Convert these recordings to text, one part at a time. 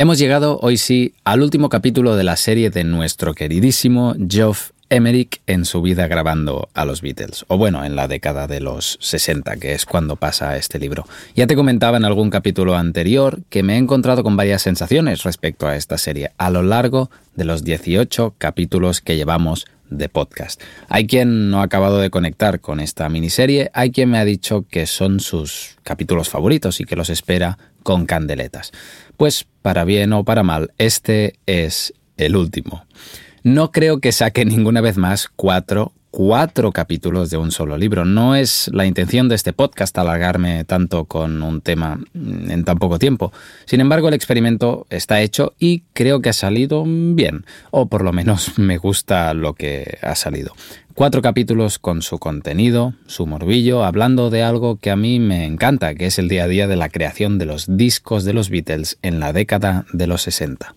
Hemos llegado hoy sí al último capítulo de la serie de nuestro queridísimo Geoff Emerick en su vida grabando a los Beatles, o bueno, en la década de los 60, que es cuando pasa este libro. Ya te comentaba en algún capítulo anterior que me he encontrado con varias sensaciones respecto a esta serie a lo largo de los 18 capítulos que llevamos de podcast. Hay quien no ha acabado de conectar con esta miniserie, hay quien me ha dicho que son sus capítulos favoritos y que los espera con candeletas. Pues para bien o para mal, este es el último. No creo que saque ninguna vez más cuatro, cuatro capítulos de un solo libro. No es la intención de este podcast alargarme tanto con un tema en tan poco tiempo. Sin embargo, el experimento está hecho y creo que ha salido bien, o por lo menos me gusta lo que ha salido. Cuatro capítulos con su contenido, su morbillo, hablando de algo que a mí me encanta, que es el día a día de la creación de los discos de los Beatles en la década de los 60.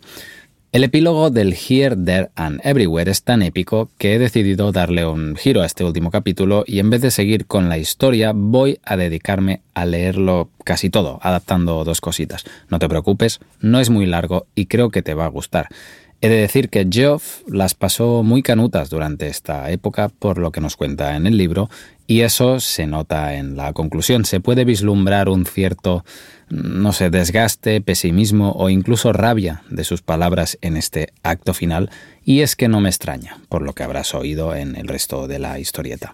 El epílogo del Here, There and Everywhere es tan épico que he decidido darle un giro a este último capítulo y en vez de seguir con la historia voy a dedicarme a leerlo casi todo, adaptando dos cositas. No te preocupes, no es muy largo y creo que te va a gustar. He de decir que Geoff las pasó muy canutas durante esta época, por lo que nos cuenta en el libro, y eso se nota en la conclusión. Se puede vislumbrar un cierto, no sé, desgaste, pesimismo o incluso rabia de sus palabras en este acto final, y es que no me extraña, por lo que habrás oído en el resto de la historieta.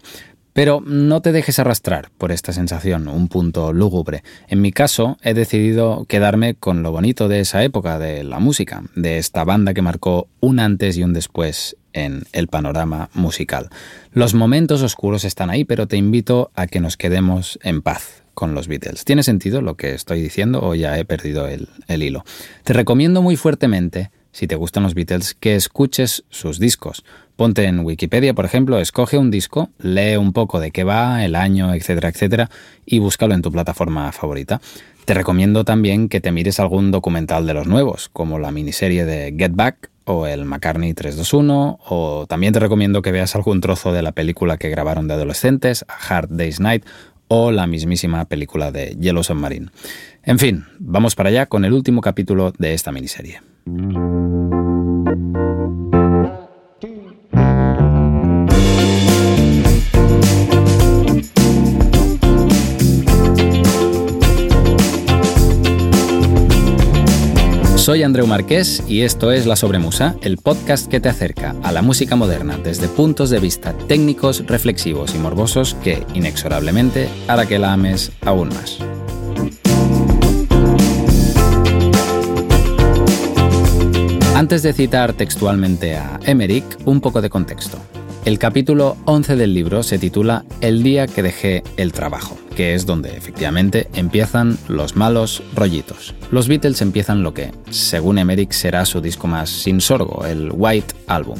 Pero no te dejes arrastrar por esta sensación, un punto lúgubre. En mi caso, he decidido quedarme con lo bonito de esa época de la música, de esta banda que marcó un antes y un después en el panorama musical. Los momentos oscuros están ahí, pero te invito a que nos quedemos en paz con los Beatles. ¿Tiene sentido lo que estoy diciendo o ya he perdido el, el hilo? Te recomiendo muy fuertemente si te gustan los Beatles, que escuches sus discos. Ponte en Wikipedia, por ejemplo, escoge un disco, lee un poco de qué va, el año, etcétera, etcétera, y búscalo en tu plataforma favorita. Te recomiendo también que te mires algún documental de los nuevos, como la miniserie de Get Back o el McCartney 321, o también te recomiendo que veas algún trozo de la película que grabaron de adolescentes, Hard Day's Night, o la mismísima película de Yellow Submarine. En fin, vamos para allá con el último capítulo de esta miniserie. Soy Andreu Marqués y esto es La Sobremusa, el podcast que te acerca a la música moderna desde puntos de vista técnicos, reflexivos y morbosos que, inexorablemente, hará que la ames aún más. Antes de citar textualmente a Emmerich, un poco de contexto. El capítulo 11 del libro se titula El día que dejé el trabajo, que es donde efectivamente empiezan los malos rollitos. Los Beatles empiezan lo que, según Emmerich, será su disco más sin sorgo, el White Album.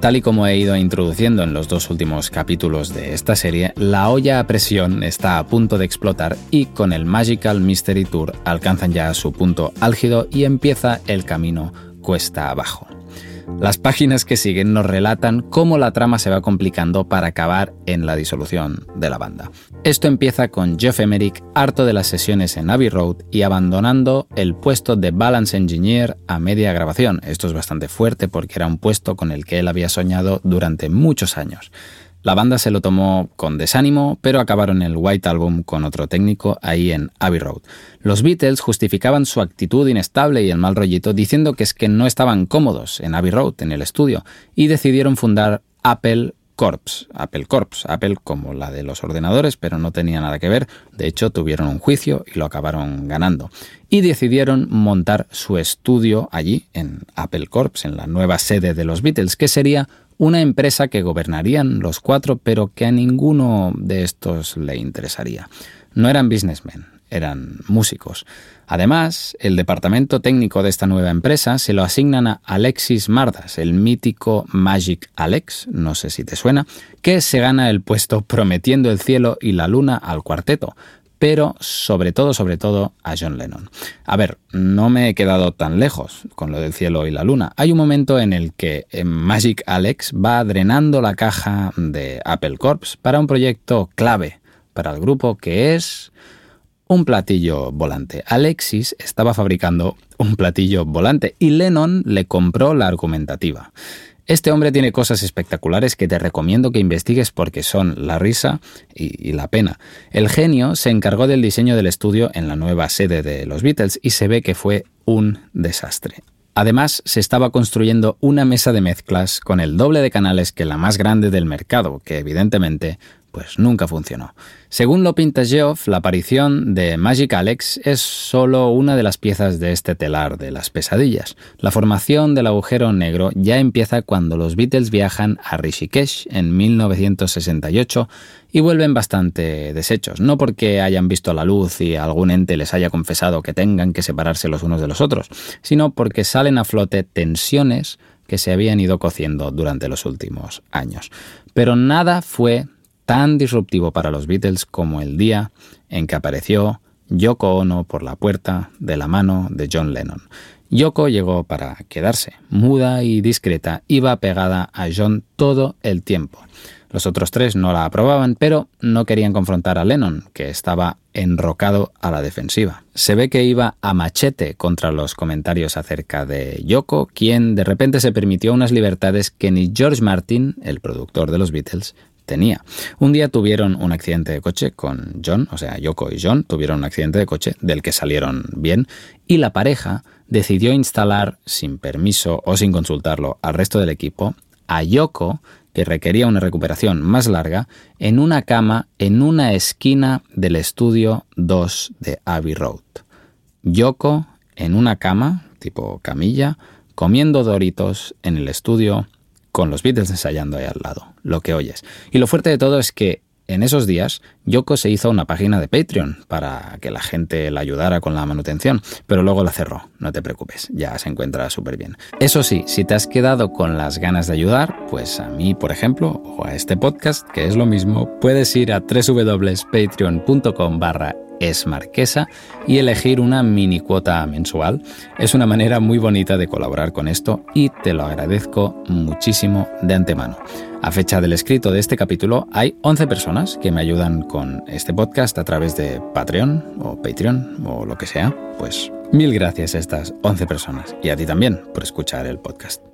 Tal y como he ido introduciendo en los dos últimos capítulos de esta serie, la olla a presión está a punto de explotar y con el Magical Mystery Tour alcanzan ya su punto álgido y empieza el camino cuesta abajo. Las páginas que siguen nos relatan cómo la trama se va complicando para acabar en la disolución de la banda. Esto empieza con Jeff Emerick harto de las sesiones en Abbey Road y abandonando el puesto de Balance Engineer a media grabación. Esto es bastante fuerte porque era un puesto con el que él había soñado durante muchos años. La banda se lo tomó con desánimo, pero acabaron el White Album con otro técnico ahí en Abbey Road. Los Beatles justificaban su actitud inestable y el mal rollito diciendo que es que no estaban cómodos en Abbey Road, en el estudio, y decidieron fundar Apple Corps, Apple Corps, Apple como la de los ordenadores, pero no tenía nada que ver, de hecho tuvieron un juicio y lo acabaron ganando. Y decidieron montar su estudio allí, en Apple Corps, en la nueva sede de los Beatles, que sería una empresa que gobernarían los cuatro, pero que a ninguno de estos le interesaría. No eran businessmen, eran músicos. Además, el departamento técnico de esta nueva empresa se lo asignan a Alexis Mardas, el mítico Magic Alex, no sé si te suena, que se gana el puesto prometiendo el cielo y la luna al cuarteto, pero sobre todo, sobre todo a John Lennon. A ver, no me he quedado tan lejos con lo del cielo y la luna. Hay un momento en el que eh, Magic Alex va drenando la caja de Apple Corps para un proyecto clave para el grupo que es un platillo volante. Alexis estaba fabricando un platillo volante y Lennon le compró la argumentativa. Este hombre tiene cosas espectaculares que te recomiendo que investigues porque son la risa y, la pena. El genio se encargó del diseño del estudio en la nueva sede de los Beatles y se ve que fue un desastre. Además, se estaba construyendo una mesa de mezclas con el doble de canales que la más grande del mercado, que evidentemente pues nunca funcionó. Según lo pinta Geoff, la aparición de Magic Alex es solo una de las piezas de este telar de las pesadillas. La formación del agujero negro ya empieza cuando los Beatles viajan a Rishikesh en 1968 y vuelven bastante deshechos, no porque hayan visto la luz y algún ente les haya confesado que tengan que separarse los unos de los otros, sino porque salen a flote tensiones que se habían ido cociendo durante los últimos años. Pero nada fue tan disruptivo para los Beatles como el día en que apareció Yoko Ono por la puerta de la mano de John Lennon. Yoko llegó para quedarse, muda y discreta, iba pegada a John todo el tiempo. Los otros tres no la aprobaban, pero no querían confrontar a Lennon, que estaba enrocado a la defensiva. Se ve que iba a machete contra los comentarios acerca de Yoko, quien de repente se permitió unas libertades que ni George Martin, el productor de los Beatles, tenía. Un día tuvieron un accidente de coche con John, o sea, Yoko y John tuvieron un accidente de coche del que salieron bien y la pareja decidió instalar sin permiso o sin consultarlo al resto del equipo a Yoko, que requería una recuperación más larga, en una cama en una esquina del estudio 2 de Abbey Road. Yoko en una cama, tipo camilla, comiendo doritos en el estudio con los Beatles ensayando ahí al lado, lo que oyes. Y lo fuerte de todo es que en esos días Yoko se hizo una página de Patreon para que la gente la ayudara con la manutención, pero luego la cerró, no te preocupes, ya se encuentra súper bien. Eso sí, si te has quedado con las ganas de ayudar, pues a mí, por ejemplo, o a este podcast, que es lo mismo, puedes ir a www.patreon.com barra es marquesa y elegir una mini cuota mensual. Es una manera muy bonita de colaborar con esto y te lo agradezco muchísimo de antemano. A fecha del escrito de este capítulo hay 11 personas que me ayudan con este podcast a través de Patreon o Patreon o lo que sea. Pues mil gracias a estas 11 personas y a ti también por escuchar el podcast.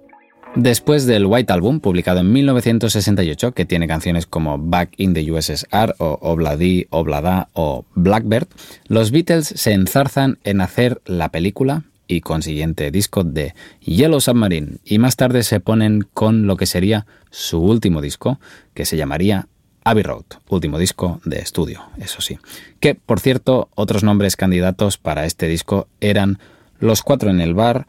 Después del White Album, publicado en 1968, que tiene canciones como Back in the USSR o Obladi, Oblada o Blackbird, los Beatles se enzarzan en hacer la película y consiguiente disco de Yellow Submarine y más tarde se ponen con lo que sería su último disco, que se llamaría Abbey Road, último disco de estudio, eso sí. Que, por cierto, otros nombres candidatos para este disco eran Los Cuatro en el Bar,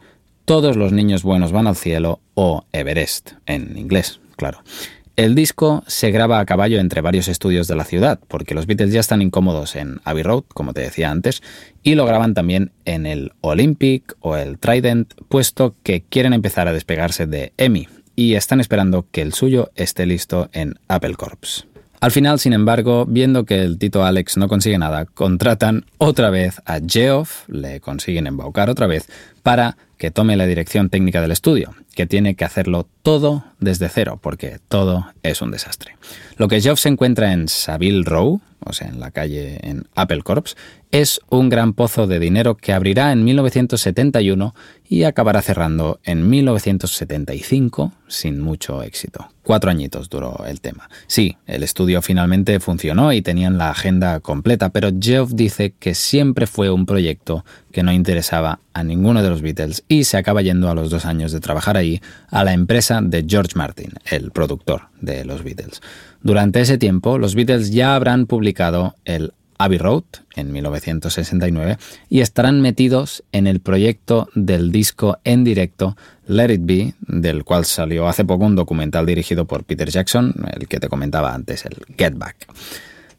todos los niños buenos van al cielo o Everest, en inglés, claro. El disco se graba a caballo entre varios estudios de la ciudad, porque los Beatles ya están incómodos en Abbey Road, como te decía antes, y lo graban también en el Olympic o el Trident, puesto que quieren empezar a despegarse de EMI y están esperando que el suyo esté listo en Apple Corps. Al final, sin embargo, viendo que el Tito Alex no consigue nada, contratan otra vez a Geoff, le consiguen embaucar otra vez, para que tome la dirección técnica del estudio, que tiene que hacerlo todo desde cero, porque todo es un desastre. Lo que se encuentra en Savile Row, o sea, en la calle en Apple Corps, es un gran pozo de dinero que abrirá en 1971 y acabará cerrando en 1975 sin mucho éxito. Cuatro añitos duró el tema. Sí, el estudio finalmente funcionó y tenían la agenda completa, pero Geoff dice que siempre fue un proyecto que no interesaba a ninguno de los Beatles y se acaba yendo a los dos años de trabajar ahí a la empresa de George Martin, el productor de los Beatles. Durante ese tiempo, los Beatles ya habrán publicado el Abbey Road en 1969 y estarán metidos en el proyecto del disco en directo Let It Be, del cual salió hace poco un documental dirigido por Peter Jackson, el que te comentaba antes, el Get Back.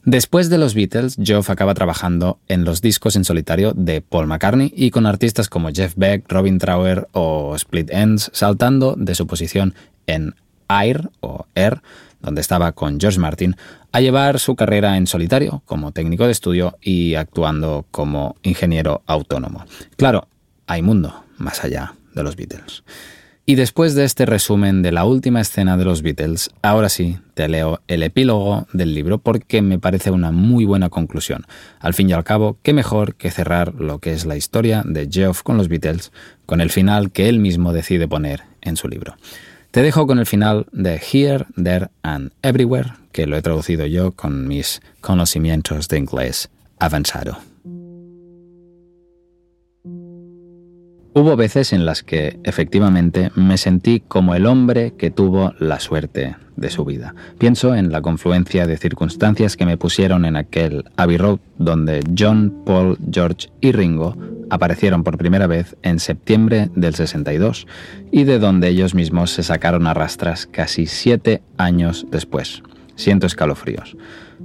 Después de los Beatles, Geoff acaba trabajando en los discos en solitario de Paul McCartney y con artistas como Jeff Beck, Robin Trower o Split Ends, saltando de su posición en Air o Air donde estaba con George Martin, a llevar su carrera en solitario como técnico de estudio y actuando como ingeniero autónomo. Claro, hay mundo más allá de los Beatles. Y después de este resumen de la última escena de los Beatles, ahora sí te leo el epílogo del libro porque me parece una muy buena conclusión. Al fin y al cabo, qué mejor que cerrar lo que es la historia de Geoff con los Beatles con el final que él mismo decide poner en su libro. Te dejo con el final de Here, There and Everywhere, que lo he traducido yo con mis conocimientos de inglés avanzado. Hubo veces en las que, efectivamente, me sentí como el hombre que tuvo la suerte de su vida. Pienso en la confluencia de circunstancias que me pusieron en aquel Abbey Road donde John, Paul, George y Ringo aparecieron por primera vez en septiembre del 62 y de donde ellos mismos se sacaron a rastras casi siete años después. Siento escalofríos.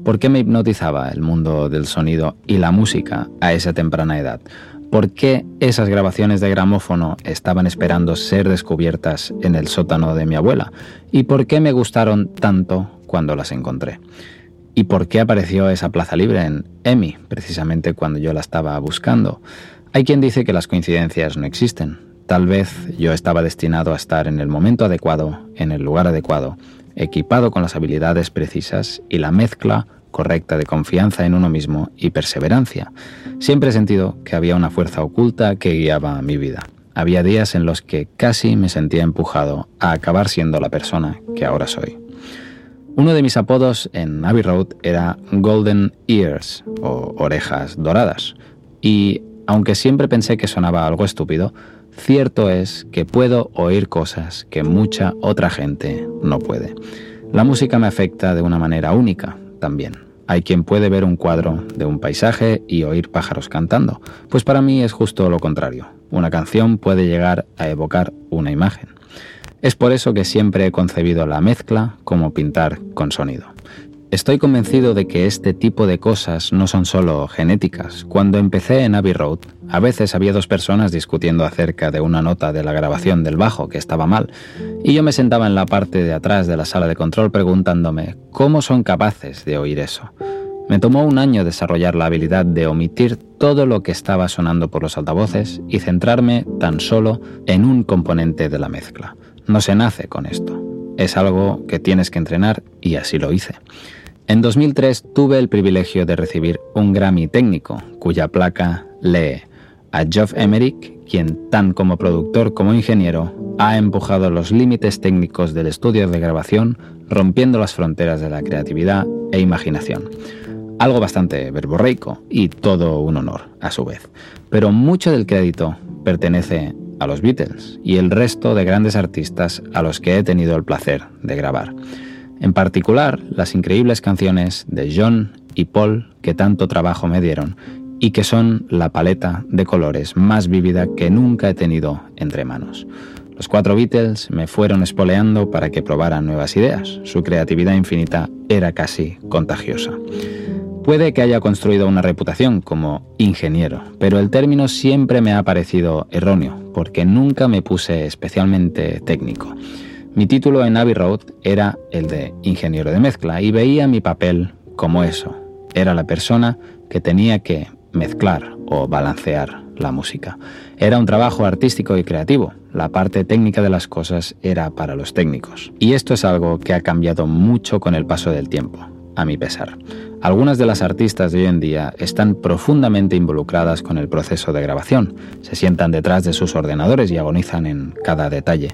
¿Por qué me hipnotizaba el mundo del sonido y la música a esa temprana edad? ¿Por qué esas grabaciones de gramófono estaban esperando ser descubiertas en el sótano de mi abuela? ¿Y por qué me gustaron tanto cuando las encontré? ¿Y por qué apareció esa plaza libre en EMI, precisamente cuando yo la estaba buscando? Hay quien dice que las coincidencias no existen. Tal vez yo estaba destinado a estar en el momento adecuado, en el lugar adecuado, equipado con las habilidades precisas y la mezcla correcta de confianza en uno mismo y perseverancia. Siempre he sentido que había una fuerza oculta que guiaba mi vida. Había días en los que casi me sentía empujado a acabar siendo la persona que ahora soy. Uno de mis apodos en Abbey Road era Golden Ears o orejas doradas. Y aunque siempre pensé que sonaba algo estúpido, cierto es que puedo oír cosas que mucha otra gente no puede. La música me afecta de una manera única también. Hay quien puede ver un cuadro de un paisaje y oír pájaros cantando, pues para mí es justo lo contrario. Una canción puede llegar a evocar una imagen. Es por eso que siempre he concebido la mezcla como pintar con sonido. Estoy convencido de que este tipo de cosas no son solo genéticas. Cuando empecé en Abbey Road, a veces había dos personas discutiendo acerca de una nota de la grabación del bajo que estaba mal, y yo me sentaba en la parte de atrás de la sala de control preguntándome cómo son capaces de oír eso. Me tomó un año desarrollar la habilidad de omitir todo lo que estaba sonando por los altavoces y centrarme tan solo en un componente de la mezcla. No se nace con esto. Es algo que tienes que entrenar y así lo hice. En 2003 tuve el privilegio de recibir un Grammy técnico, cuya placa lee a Geoff Emerick, quien tan como productor como ingeniero ha empujado los límites técnicos del estudio de grabación, rompiendo las fronteras de la creatividad e imaginación. Algo bastante verborreico y todo un honor a su vez. Pero mucho del crédito pertenece a los Beatles y el resto de grandes artistas a los que he tenido el placer de grabar. En particular, las increíbles canciones de John y Paul que tanto trabajo me dieron y que son la paleta de colores más vívida que nunca he tenido entre manos. Los cuatro Beatles me fueron espoleando para que probaran nuevas ideas. Su creatividad infinita era casi contagiosa. Puede que haya construido una reputación como ingeniero, pero el término siempre me ha parecido erróneo, porque nunca me puse especialmente técnico. Mi título en Abbey Road era el de ingeniero de mezcla y veía mi papel como eso. Era la persona que tenía que mezclar o balancear la música. Era un trabajo artístico y creativo. La parte técnica de las cosas era para los técnicos. Y esto es algo que ha cambiado mucho con el paso del tiempo, a mi pesar. Algunas de las artistas de hoy en día están profundamente involucradas con el proceso de grabación. Se sientan detrás de sus ordenadores y agonizan en cada detalle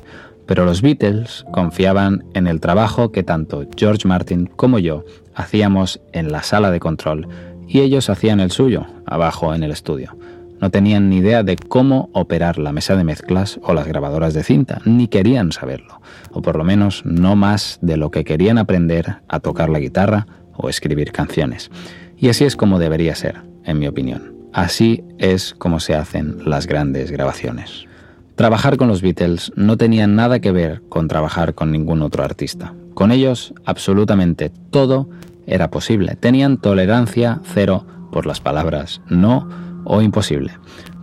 pero los Beatles confiaban en el trabajo que tanto George Martin como yo hacíamos en la sala de control y ellos hacían el suyo, abajo en el estudio. No tenían ni idea de cómo operar la mesa de mezclas o las grabadoras de cinta, ni querían saberlo, o por lo menos no más de lo que querían aprender a tocar la guitarra o escribir canciones. Y así es como debería ser, en mi opinión. Así es como se hacen las grandes grabaciones. Trabajar con los Beatles no tenía nada que ver con trabajar con ningún otro artista. Con ellos absolutamente todo era posible. Tenían tolerancia cero por las palabras no o imposible.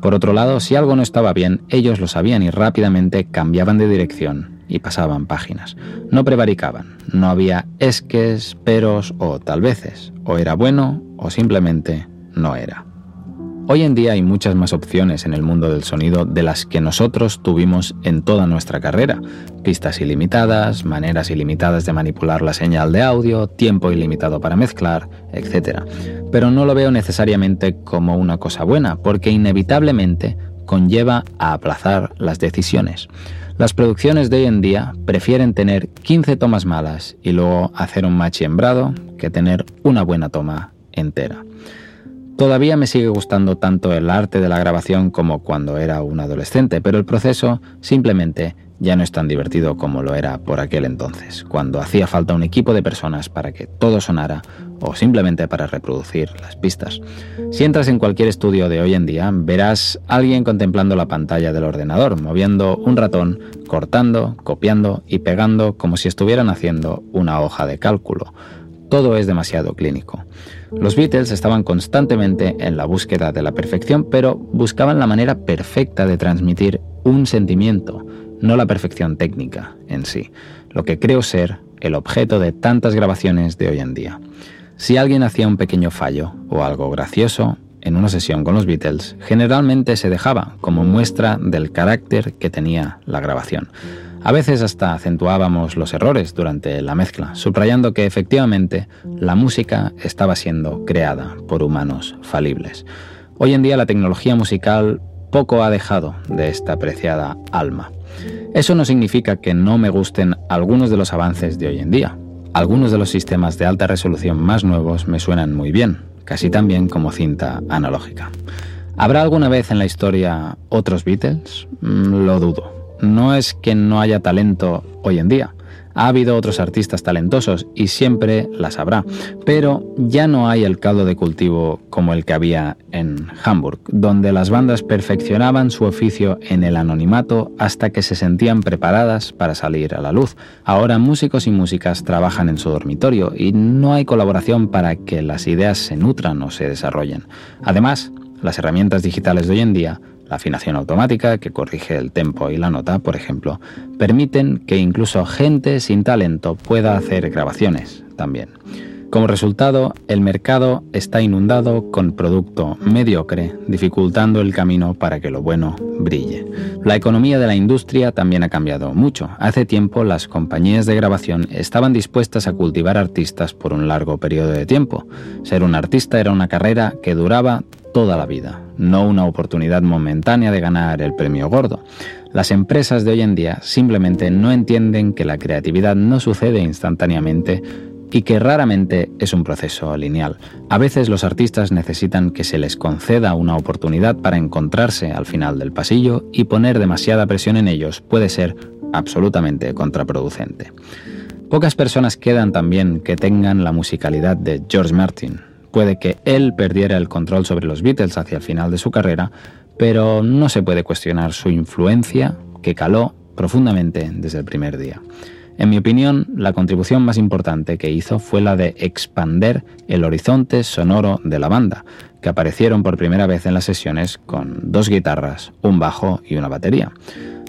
Por otro lado, si algo no estaba bien, ellos lo sabían y rápidamente cambiaban de dirección y pasaban páginas. No prevaricaban, no había esques, peros o tal veces. O era bueno o simplemente no era. Hoy en día hay muchas más opciones en el mundo del sonido de las que nosotros tuvimos en toda nuestra carrera. Pistas ilimitadas, maneras ilimitadas de manipular la señal de audio, tiempo ilimitado para mezclar, etc. Pero no lo veo necesariamente como una cosa buena, porque inevitablemente conlleva a aplazar las decisiones. Las producciones de hoy en día prefieren tener 15 tomas malas y luego hacer un machiembrado que tener una buena toma entera. Todavía me sigue gustando tanto el arte de la grabación como cuando era un adolescente, pero el proceso simplemente ya no es tan divertido como lo era por aquel entonces, cuando hacía falta un equipo de personas para que todo sonara o simplemente para reproducir las pistas. Si entras en cualquier estudio de hoy en día, verás a alguien contemplando la pantalla del ordenador, moviendo un ratón, cortando, copiando y pegando como si estuvieran haciendo una hoja de cálculo. Todo es demasiado clínico. Los Beatles estaban constantemente en la búsqueda de la perfección, pero buscaban la manera perfecta de transmitir un sentimiento, no la perfección técnica en sí, lo que creo ser el objeto de tantas grabaciones de hoy en día. Si alguien hacía un pequeño fallo o algo gracioso en una sesión con los Beatles, generalmente se dejaba como muestra del carácter que tenía la grabación. A veces hasta acentuábamos los errores durante la mezcla, subrayando que efectivamente la música estaba siendo creada por humanos falibles. Hoy en día la tecnología musical poco ha dejado de esta preciada alma. Eso no significa que no me gusten algunos de los avances de hoy en día. Algunos de los sistemas de alta resolución más nuevos me suenan muy bien, casi tan bien como cinta analógica. ¿Habrá alguna vez en la historia otros Beatles? Mm, lo dudo. No es que no haya talento hoy en día. Ha habido otros artistas talentosos y siempre las habrá, pero ya no hay el caldo de cultivo como el que había en Hamburg, donde las bandas perfeccionaban su oficio en el anonimato hasta que se sentían preparadas para salir a la luz. Ahora músicos y músicas trabajan en su dormitorio y no hay colaboración para que las ideas se nutran o se desarrollen. Además, las herramientas digitales de hoy en día la afinación automática, que corrige el tempo y la nota, por ejemplo, permiten que incluso gente sin talento pueda hacer grabaciones también. Como resultado, el mercado está inundado con producto mediocre, dificultando el camino para que lo bueno brille. La economía de la industria también ha cambiado mucho. Hace tiempo las compañías de grabación estaban dispuestas a cultivar artistas por un largo periodo de tiempo. Ser un artista era una carrera que duraba toda la vida, no una oportunidad momentánea de ganar el premio gordo. Las empresas de hoy en día simplemente no entienden que la creatividad no sucede instantáneamente y que raramente es un proceso lineal. A veces los artistas necesitan que se les conceda una oportunidad para encontrarse al final del pasillo y poner demasiada presión en ellos puede ser absolutamente contraproducente. Pocas personas quedan también que tengan la musicalidad de George Martin, Puede que él perdiera el control sobre los Beatles hacia el final de su carrera, pero no se puede cuestionar su influencia que caló profundamente desde el primer día. En mi opinión, la contribución más importante que hizo fue la de expander el horizonte sonoro de la banda, que aparecieron por primera vez en las sesiones con dos guitarras, un bajo y una batería.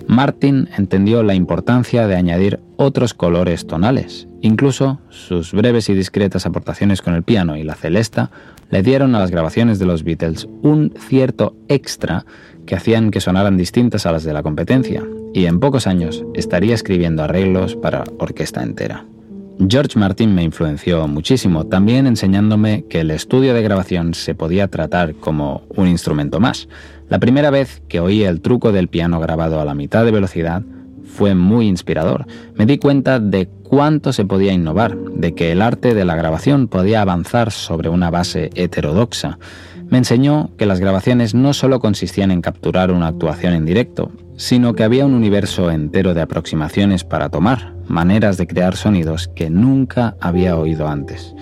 Martin entendió la importancia de añadir otros colores tonales. Incluso sus breves y discretas aportaciones con el piano y la celesta le dieron a las grabaciones de los Beatles un cierto extra que hacían que sonaran distintas a las de la competencia, y en pocos años estaría escribiendo arreglos para orquesta entera. George Martin me influenció muchísimo, también enseñándome que el estudio de grabación se podía tratar como un instrumento más. La primera vez que oí el truco del piano grabado a la mitad de velocidad fue muy inspirador. Me di cuenta de cuánto se podía innovar, de que el arte de la grabación podía avanzar sobre una base heterodoxa. Me enseñó que las grabaciones no solo consistían en capturar una actuación en directo, sino que había un universo entero de aproximaciones para tomar, maneras de crear sonidos que nunca había oído antes.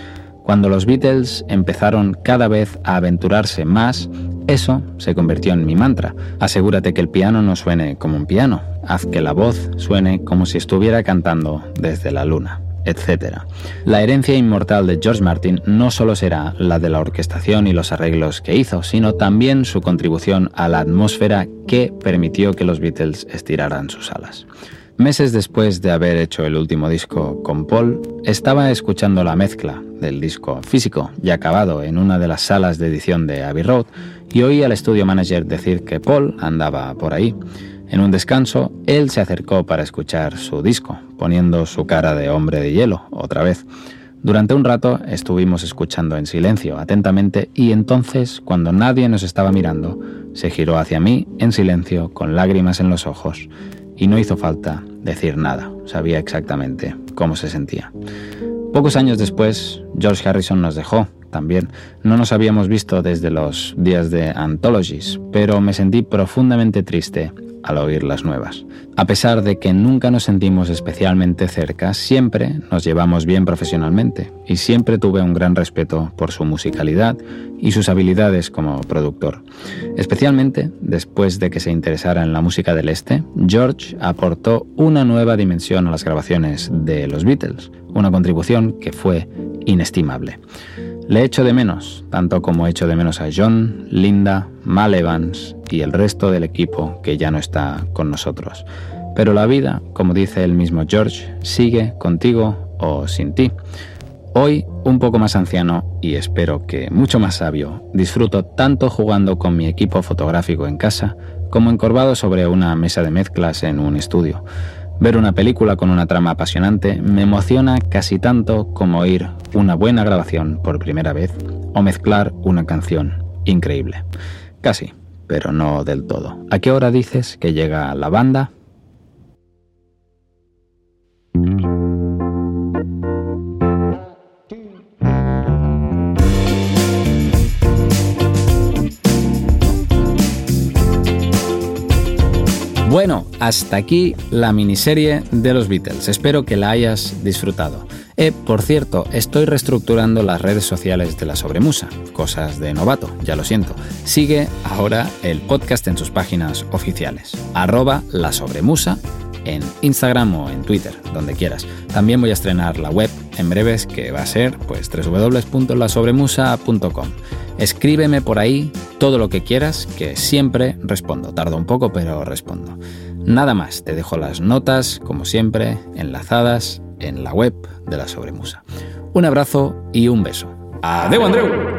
Cuando los Beatles empezaron cada vez a aventurarse más, eso se convirtió en mi mantra. Asegúrate que el piano no suene como un piano, haz que la voz suene como si estuviera cantando desde la luna, etc. La herencia inmortal de George Martin no solo será la de la orquestación y los arreglos que hizo, sino también su contribución a la atmósfera que permitió que los Beatles estiraran sus alas. Meses después de haber hecho el último disco con Paul, estaba escuchando la mezcla del disco físico ya acabado en una de las salas de edición de Abbey Road y oí al estudio manager decir que Paul andaba por ahí. En un descanso, él se acercó para escuchar su disco, poniendo su cara de hombre de hielo otra vez. Durante un rato estuvimos escuchando en silencio, atentamente, y entonces, cuando nadie nos estaba mirando, se giró hacia mí en silencio, con lágrimas en los ojos, y no hizo falta decir nada, sabía exactamente cómo se sentía. Pocos años después, George Harrison nos dejó, también. No nos habíamos visto desde los días de Anthologies, pero me sentí profundamente triste al oír las nuevas. A pesar de que nunca nos sentimos especialmente cerca, siempre nos llevamos bien profesionalmente y siempre tuve un gran respeto por su musicalidad y sus habilidades como productor. Especialmente después de que se interesara en la música del este, George aportó una nueva dimensión a las grabaciones de los Beatles, una contribución que fue inestimable. Le echo de menos, tanto como echo de menos a John, Linda, Mal Evans y el resto del equipo que ya no está con nosotros. Pero la vida, como dice el mismo George, sigue contigo o sin ti. Hoy, un poco más anciano y espero que mucho más sabio, disfruto tanto jugando con mi equipo fotográfico en casa como encorvado sobre una mesa de mezclas en un estudio. Ver una película con una trama apasionante me emociona casi tanto como oír una buena grabación por primera vez o mezclar una canción increíble. Casi, pero no del todo. ¿A qué hora dices que llega la banda? Bueno, hasta aquí la miniserie de los Beatles. Espero que la hayas disfrutado. Eh, por cierto, estoy reestructurando las redes sociales de la Sobremusa. Cosas de novato, ya lo siento. Sigue ahora el podcast en sus páginas oficiales. Arroba la Sobremusa en Instagram o en Twitter, donde quieras. También voy a estrenar la web en breves que va a ser pues www.lasobremusa.com. Escríbeme por ahí todo lo que quieras, que siempre respondo. Tardo un poco, pero respondo. Nada más, te dejo las notas, como siempre, enlazadas en la web de la Sobremusa. Un abrazo y un beso. ¡Adeu, Andreu!